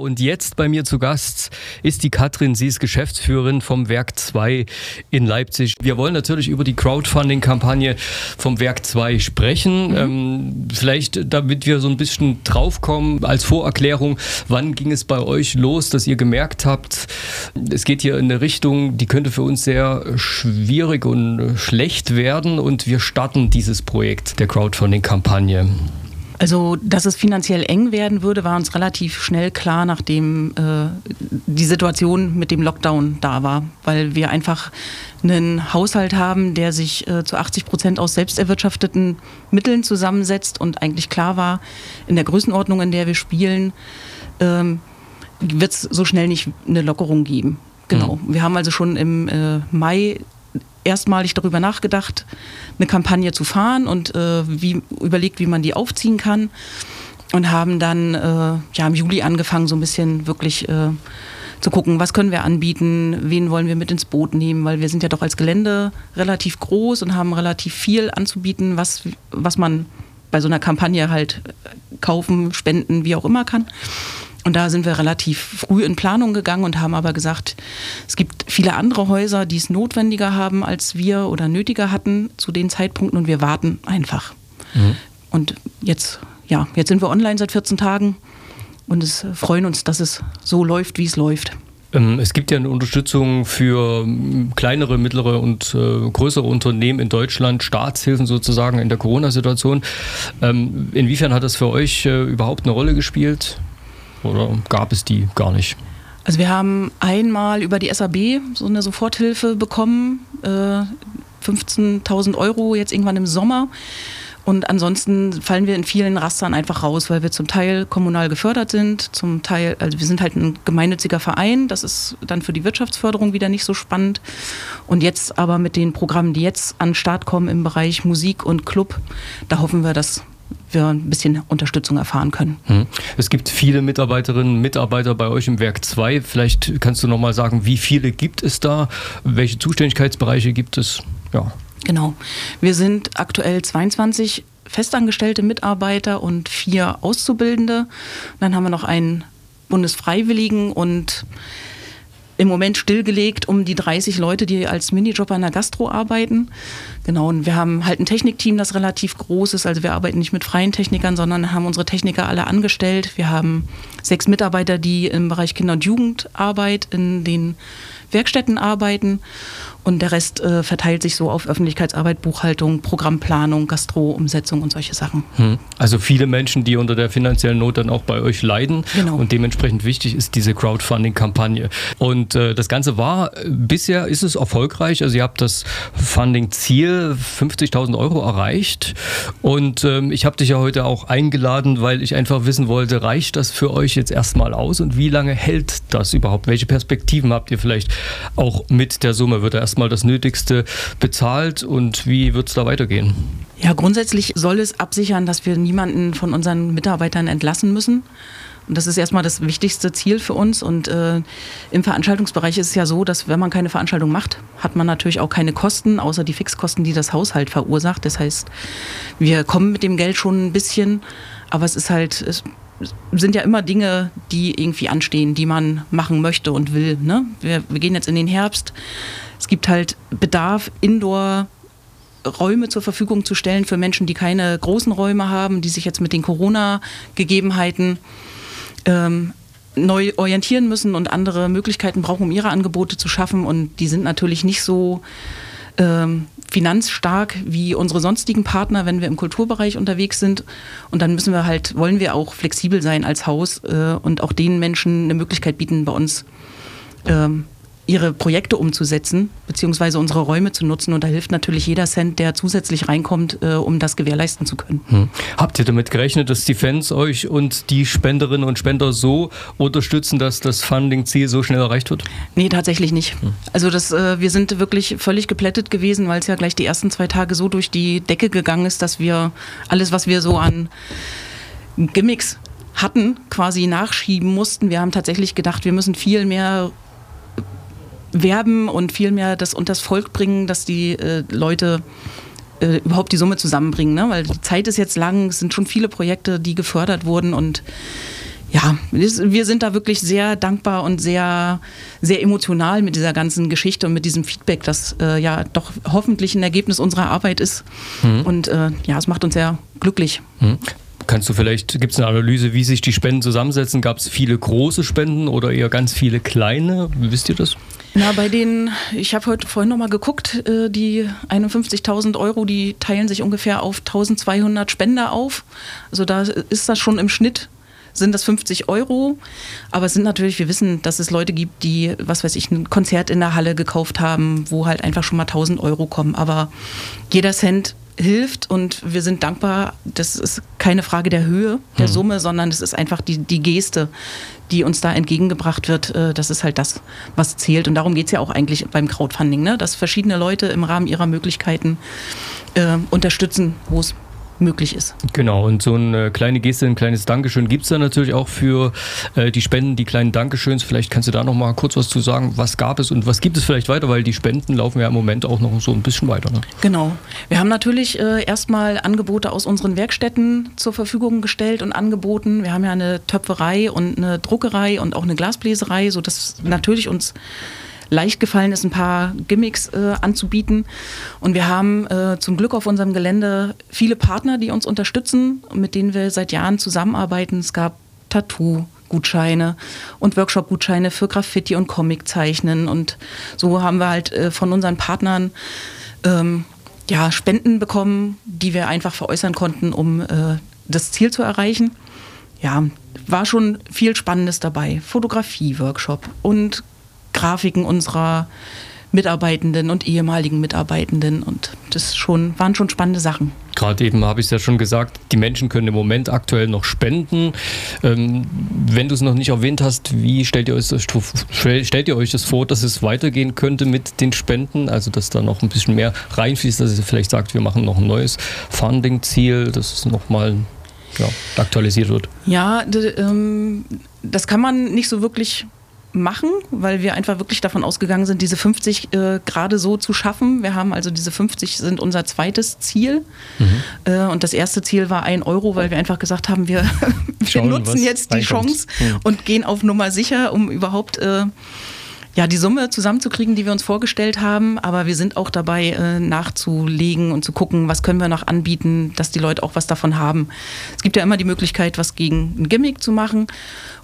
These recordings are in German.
Und jetzt bei mir zu Gast ist die Katrin, sie ist Geschäftsführerin vom Werk 2 in Leipzig. Wir wollen natürlich über die Crowdfunding-Kampagne vom Werk 2 sprechen. Mhm. Ähm, vielleicht, damit wir so ein bisschen draufkommen, als Vorerklärung, wann ging es bei euch los, dass ihr gemerkt habt, es geht hier in eine Richtung, die könnte für uns sehr schwierig und schlecht werden und wir starten dieses Projekt der Crowdfunding-Kampagne. Also, dass es finanziell eng werden würde, war uns relativ schnell klar, nachdem äh, die Situation mit dem Lockdown da war, weil wir einfach einen Haushalt haben, der sich äh, zu 80 Prozent aus selbst erwirtschafteten Mitteln zusammensetzt und eigentlich klar war, in der Größenordnung, in der wir spielen, ähm, wird es so schnell nicht eine Lockerung geben. Genau. Mhm. Wir haben also schon im äh, Mai erstmalig darüber nachgedacht, eine Kampagne zu fahren und äh, wie, überlegt, wie man die aufziehen kann. Und haben dann äh, ja, im Juli angefangen, so ein bisschen wirklich äh, zu gucken, was können wir anbieten, wen wollen wir mit ins Boot nehmen, weil wir sind ja doch als Gelände relativ groß und haben relativ viel anzubieten, was, was man bei so einer Kampagne halt kaufen, spenden, wie auch immer kann. Und da sind wir relativ früh in Planung gegangen und haben aber gesagt, es gibt viele andere Häuser, die es notwendiger haben als wir oder nötiger hatten zu den Zeitpunkten und wir warten einfach. Mhm. Und jetzt, ja, jetzt sind wir online seit 14 Tagen und es freuen uns, dass es so läuft, wie es läuft. Ähm, es gibt ja eine Unterstützung für ähm, kleinere, mittlere und äh, größere Unternehmen in Deutschland, Staatshilfen sozusagen in der Corona-Situation. Ähm, inwiefern hat das für euch äh, überhaupt eine Rolle gespielt? Oder gab es die gar nicht? Also wir haben einmal über die SAB so eine Soforthilfe bekommen, äh, 15.000 Euro jetzt irgendwann im Sommer. Und ansonsten fallen wir in vielen Rastern einfach raus, weil wir zum Teil kommunal gefördert sind, zum Teil, also wir sind halt ein gemeinnütziger Verein, das ist dann für die Wirtschaftsförderung wieder nicht so spannend. Und jetzt aber mit den Programmen, die jetzt an den Start kommen im Bereich Musik und Club, da hoffen wir, dass wir ein bisschen Unterstützung erfahren können. Hm. Es gibt viele Mitarbeiterinnen und Mitarbeiter bei euch im Werk 2. Vielleicht kannst du noch mal sagen, wie viele gibt es da? Welche Zuständigkeitsbereiche gibt es? Ja. Genau. Wir sind aktuell 22 festangestellte Mitarbeiter und vier Auszubildende. Dann haben wir noch einen Bundesfreiwilligen und im Moment stillgelegt um die 30 Leute, die als Minijobber in der Gastro arbeiten. Genau, und wir haben halt ein Technikteam, das relativ groß ist. Also wir arbeiten nicht mit freien Technikern, sondern haben unsere Techniker alle angestellt. Wir haben sechs Mitarbeiter, die im Bereich Kinder- und Jugendarbeit in den Werkstätten arbeiten und der Rest äh, verteilt sich so auf Öffentlichkeitsarbeit, Buchhaltung, Programmplanung, Gastro-Umsetzung und solche Sachen. Hm. Also viele Menschen, die unter der finanziellen Not dann auch bei euch leiden. Genau. Und dementsprechend wichtig ist diese Crowdfunding-Kampagne. Und äh, das Ganze war, bisher ist es erfolgreich. Also ihr habt das Funding-Ziel 50.000 Euro erreicht. Und ähm, ich habe dich ja heute auch eingeladen, weil ich einfach wissen wollte, reicht das für euch jetzt erstmal aus? Und wie lange hält das überhaupt? Welche Perspektiven habt ihr vielleicht auch mit der Summe? Wird er erstmal das Nötigste bezahlt und wie wird es da weitergehen? Ja, grundsätzlich soll es absichern, dass wir niemanden von unseren Mitarbeitern entlassen müssen. Und das ist erstmal das wichtigste Ziel für uns. Und äh, im Veranstaltungsbereich ist es ja so, dass wenn man keine Veranstaltung macht, hat man natürlich auch keine Kosten, außer die Fixkosten, die das Haushalt verursacht. Das heißt, wir kommen mit dem Geld schon ein bisschen, aber es ist halt, es sind ja immer Dinge, die irgendwie anstehen, die man machen möchte und will. Ne? Wir, wir gehen jetzt in den Herbst. Es gibt halt Bedarf, Indoor Räume zur Verfügung zu stellen für Menschen, die keine großen Räume haben, die sich jetzt mit den Corona-Gegebenheiten ähm, neu orientieren müssen und andere Möglichkeiten brauchen, um ihre Angebote zu schaffen. Und die sind natürlich nicht so ähm, finanzstark wie unsere sonstigen Partner, wenn wir im Kulturbereich unterwegs sind. Und dann müssen wir halt, wollen wir auch flexibel sein als Haus äh, und auch den Menschen eine Möglichkeit bieten, bei uns ähm, ihre Projekte umzusetzen, beziehungsweise unsere Räume zu nutzen. Und da hilft natürlich jeder Cent, der zusätzlich reinkommt, äh, um das gewährleisten zu können. Hm. Habt ihr damit gerechnet, dass die Fans euch und die Spenderinnen und Spender so unterstützen, dass das Funding-Ziel so schnell erreicht wird? Nee, tatsächlich nicht. Hm. Also das, äh, wir sind wirklich völlig geplättet gewesen, weil es ja gleich die ersten zwei Tage so durch die Decke gegangen ist, dass wir alles, was wir so an Gimmicks hatten, quasi nachschieben mussten. Wir haben tatsächlich gedacht, wir müssen viel mehr werben und vielmehr das unters Volk bringen, dass die äh, Leute äh, überhaupt die Summe zusammenbringen. Ne? Weil die Zeit ist jetzt lang, es sind schon viele Projekte, die gefördert wurden und ja, wir sind da wirklich sehr dankbar und sehr, sehr emotional mit dieser ganzen Geschichte und mit diesem Feedback, das äh, ja doch hoffentlich ein Ergebnis unserer Arbeit ist. Mhm. Und äh, ja, es macht uns sehr glücklich. Mhm. Kannst du vielleicht, gibt es eine Analyse, wie sich die Spenden zusammensetzen? Gab es viele große Spenden oder eher ganz viele kleine? Wisst ihr das? Na, bei den, ich habe heute vorhin nochmal geguckt, äh, die 51.000 Euro, die teilen sich ungefähr auf 1200 Spender auf. Also da ist das schon im Schnitt sind das 50 Euro. Aber es sind natürlich, wir wissen, dass es Leute gibt, die, was weiß ich, ein Konzert in der Halle gekauft haben, wo halt einfach schon mal 1000 Euro kommen. Aber jeder Cent hilft und wir sind dankbar. Das ist keine Frage der Höhe der hm. Summe, sondern es ist einfach die, die Geste, die uns da entgegengebracht wird. Äh, das ist halt das, was zählt. Und darum geht es ja auch eigentlich beim Crowdfunding, ne? dass verschiedene Leute im Rahmen ihrer Möglichkeiten äh, unterstützen, wo es möglich ist. Genau, und so eine kleine Geste, ein kleines Dankeschön gibt es da natürlich auch für äh, die Spenden, die kleinen Dankeschöns. Vielleicht kannst du da noch mal kurz was zu sagen. Was gab es und was gibt es vielleicht weiter, weil die Spenden laufen ja im Moment auch noch so ein bisschen weiter. Ne? Genau. Wir haben natürlich äh, erstmal Angebote aus unseren Werkstätten zur Verfügung gestellt und angeboten. Wir haben ja eine Töpferei und eine Druckerei und auch eine Glasbläserei, sodass natürlich uns leicht gefallen ist, ein paar Gimmicks äh, anzubieten. Und wir haben äh, zum Glück auf unserem Gelände viele Partner, die uns unterstützen, mit denen wir seit Jahren zusammenarbeiten. Es gab Tattoo. Gutscheine und Workshop-Gutscheine für Graffiti und Comiczeichnen. Und so haben wir halt äh, von unseren Partnern ähm, ja, Spenden bekommen, die wir einfach veräußern konnten, um äh, das Ziel zu erreichen. Ja, war schon viel Spannendes dabei. Fotografie-Workshop und Grafiken unserer Mitarbeitenden und ehemaligen Mitarbeitenden und das schon, waren schon spannende Sachen. Gerade eben habe ich es ja schon gesagt, die Menschen können im Moment aktuell noch spenden. Ähm, wenn du es noch nicht erwähnt hast, wie stellt ihr, euch das, stellt ihr euch das vor, dass es weitergehen könnte mit den Spenden? Also dass da noch ein bisschen mehr reinfließt, dass ihr vielleicht sagt, wir machen noch ein neues Funding-Ziel, dass es nochmal ja, aktualisiert wird? Ja, ähm, das kann man nicht so wirklich machen, weil wir einfach wirklich davon ausgegangen sind, diese 50 äh, gerade so zu schaffen. Wir haben also diese 50 sind unser zweites Ziel. Mhm. Äh, und das erste Ziel war ein Euro, weil wir einfach gesagt haben, wir, wir Schauen, nutzen jetzt die Chance mhm. und gehen auf Nummer sicher, um überhaupt äh, ja, die Summe zusammenzukriegen, die wir uns vorgestellt haben. Aber wir sind auch dabei, äh, nachzulegen und zu gucken, was können wir noch anbieten, dass die Leute auch was davon haben. Es gibt ja immer die Möglichkeit, was gegen ein Gimmick zu machen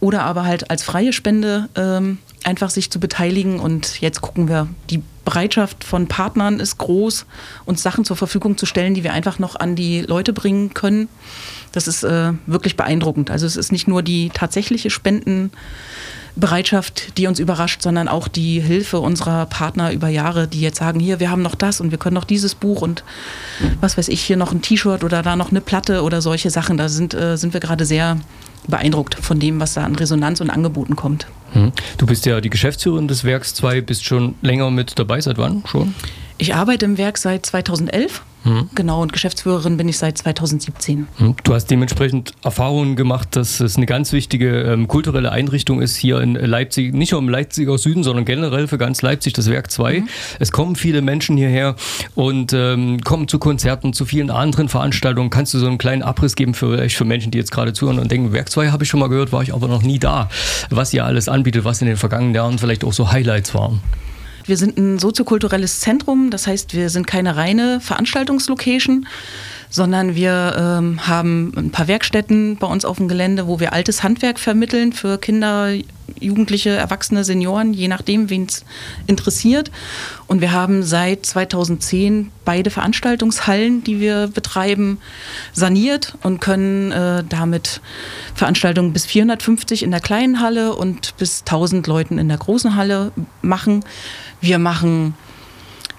oder aber halt als freie Spende ähm, einfach sich zu beteiligen. Und jetzt gucken wir, die Bereitschaft von Partnern ist groß, uns Sachen zur Verfügung zu stellen, die wir einfach noch an die Leute bringen können. Das ist äh, wirklich beeindruckend. Also es ist nicht nur die tatsächliche Spenden. Bereitschaft, die uns überrascht, sondern auch die Hilfe unserer Partner über Jahre, die jetzt sagen, hier, wir haben noch das und wir können noch dieses Buch und was weiß ich, hier noch ein T-Shirt oder da noch eine Platte oder solche Sachen. Da sind, äh, sind wir gerade sehr beeindruckt von dem, was da an Resonanz und Angeboten kommt. Hm. Du bist ja die Geschäftsführerin des Werks 2, bist schon länger mit dabei. Seit wann schon? Ich arbeite im Werk seit 2011 Mhm. Genau, und Geschäftsführerin bin ich seit 2017. Mhm. Du hast dementsprechend Erfahrungen gemacht, dass es eine ganz wichtige ähm, kulturelle Einrichtung ist hier in Leipzig, nicht nur im Leipziger Süden, sondern generell für ganz Leipzig, das Werk 2. Mhm. Es kommen viele Menschen hierher und ähm, kommen zu Konzerten, zu vielen anderen Veranstaltungen. Kannst du so einen kleinen Abriss geben für, für Menschen, die jetzt gerade zuhören und denken, Werk 2 habe ich schon mal gehört, war ich aber noch nie da. Was ihr alles anbietet, was in den vergangenen Jahren vielleicht auch so Highlights waren? Wir sind ein soziokulturelles Zentrum, das heißt, wir sind keine reine Veranstaltungslocation, sondern wir ähm, haben ein paar Werkstätten bei uns auf dem Gelände, wo wir altes Handwerk vermitteln für Kinder, Jugendliche, Erwachsene, Senioren, je nachdem, wen es interessiert. Und wir haben seit 2010 beide Veranstaltungshallen, die wir betreiben, saniert und können äh, damit Veranstaltungen bis 450 in der kleinen Halle und bis 1000 Leuten in der großen Halle machen. Wir machen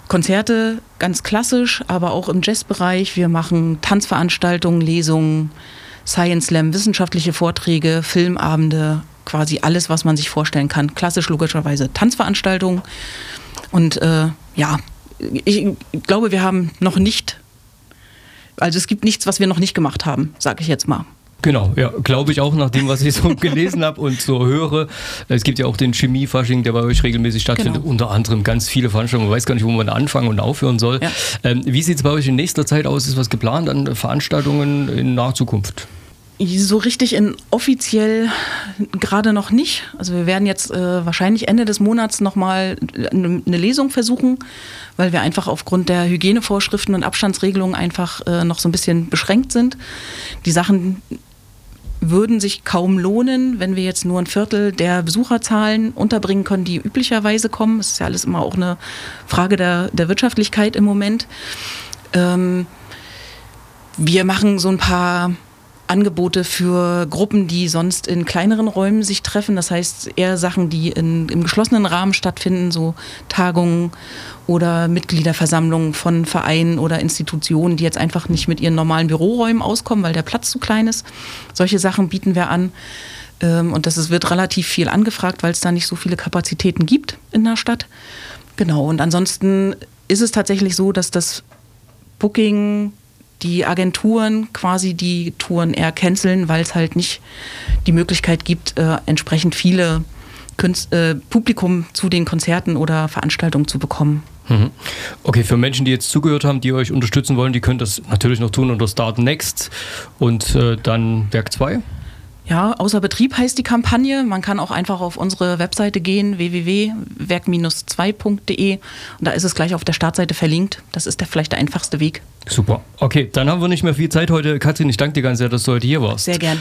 Konzerte ganz klassisch, aber auch im Jazzbereich. Wir machen Tanzveranstaltungen, Lesungen, Science Slam, wissenschaftliche Vorträge, Filmabende, quasi alles, was man sich vorstellen kann. Klassisch logischerweise Tanzveranstaltungen. Und äh, ja, ich glaube, wir haben noch nicht, also es gibt nichts, was wir noch nicht gemacht haben, sage ich jetzt mal. Genau, ja, glaube ich auch nach dem, was ich so gelesen habe und so höre. Es gibt ja auch den Chemiefasching, der bei euch regelmäßig stattfindet, genau. unter anderem ganz viele Veranstaltungen. Man weiß gar nicht, wo man anfangen und aufhören soll. Ja. Ähm, wie sieht es bei euch in nächster Zeit aus? Ist was geplant an Veranstaltungen in naher Zukunft? So richtig in offiziell gerade noch nicht. Also wir werden jetzt äh, wahrscheinlich Ende des Monats nochmal eine, Lesung versuchen, weil wir einfach aufgrund der Hygienevorschriften und Abstandsregelungen einfach äh, noch so ein bisschen beschränkt sind. Die Sachen würden sich kaum lohnen, wenn wir jetzt nur ein Viertel der Besucherzahlen unterbringen können, die üblicherweise kommen. Das ist ja alles immer auch eine Frage der, der Wirtschaftlichkeit im Moment. Ähm, wir machen so ein paar Angebote für Gruppen, die sonst in kleineren Räumen sich treffen. Das heißt eher Sachen, die in, im geschlossenen Rahmen stattfinden, so Tagungen oder Mitgliederversammlungen von Vereinen oder Institutionen, die jetzt einfach nicht mit ihren normalen Büroräumen auskommen, weil der Platz zu klein ist. Solche Sachen bieten wir an. Ähm, und das wird relativ viel angefragt, weil es da nicht so viele Kapazitäten gibt in der Stadt. Genau. Und ansonsten ist es tatsächlich so, dass das Booking die Agenturen quasi die Touren eher canceln, weil es halt nicht die Möglichkeit gibt, äh, entsprechend viele Künst, äh, Publikum zu den Konzerten oder Veranstaltungen zu bekommen. Mhm. Okay, für Menschen, die jetzt zugehört haben, die euch unterstützen wollen, die können das natürlich noch tun unter Start Next und äh, dann Werk 2. Ja, außer Betrieb heißt die Kampagne. Man kann auch einfach auf unsere Webseite gehen, www.werk-2.de und da ist es gleich auf der Startseite verlinkt. Das ist der, vielleicht der einfachste Weg. Super. Okay, dann haben wir nicht mehr viel Zeit heute. Katrin, ich danke dir ganz sehr, dass du heute hier warst. Sehr gern.